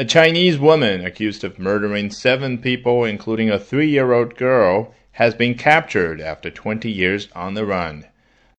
A Chinese woman accused of murdering seven people, including a three year old girl, has been captured after 20 years on the run.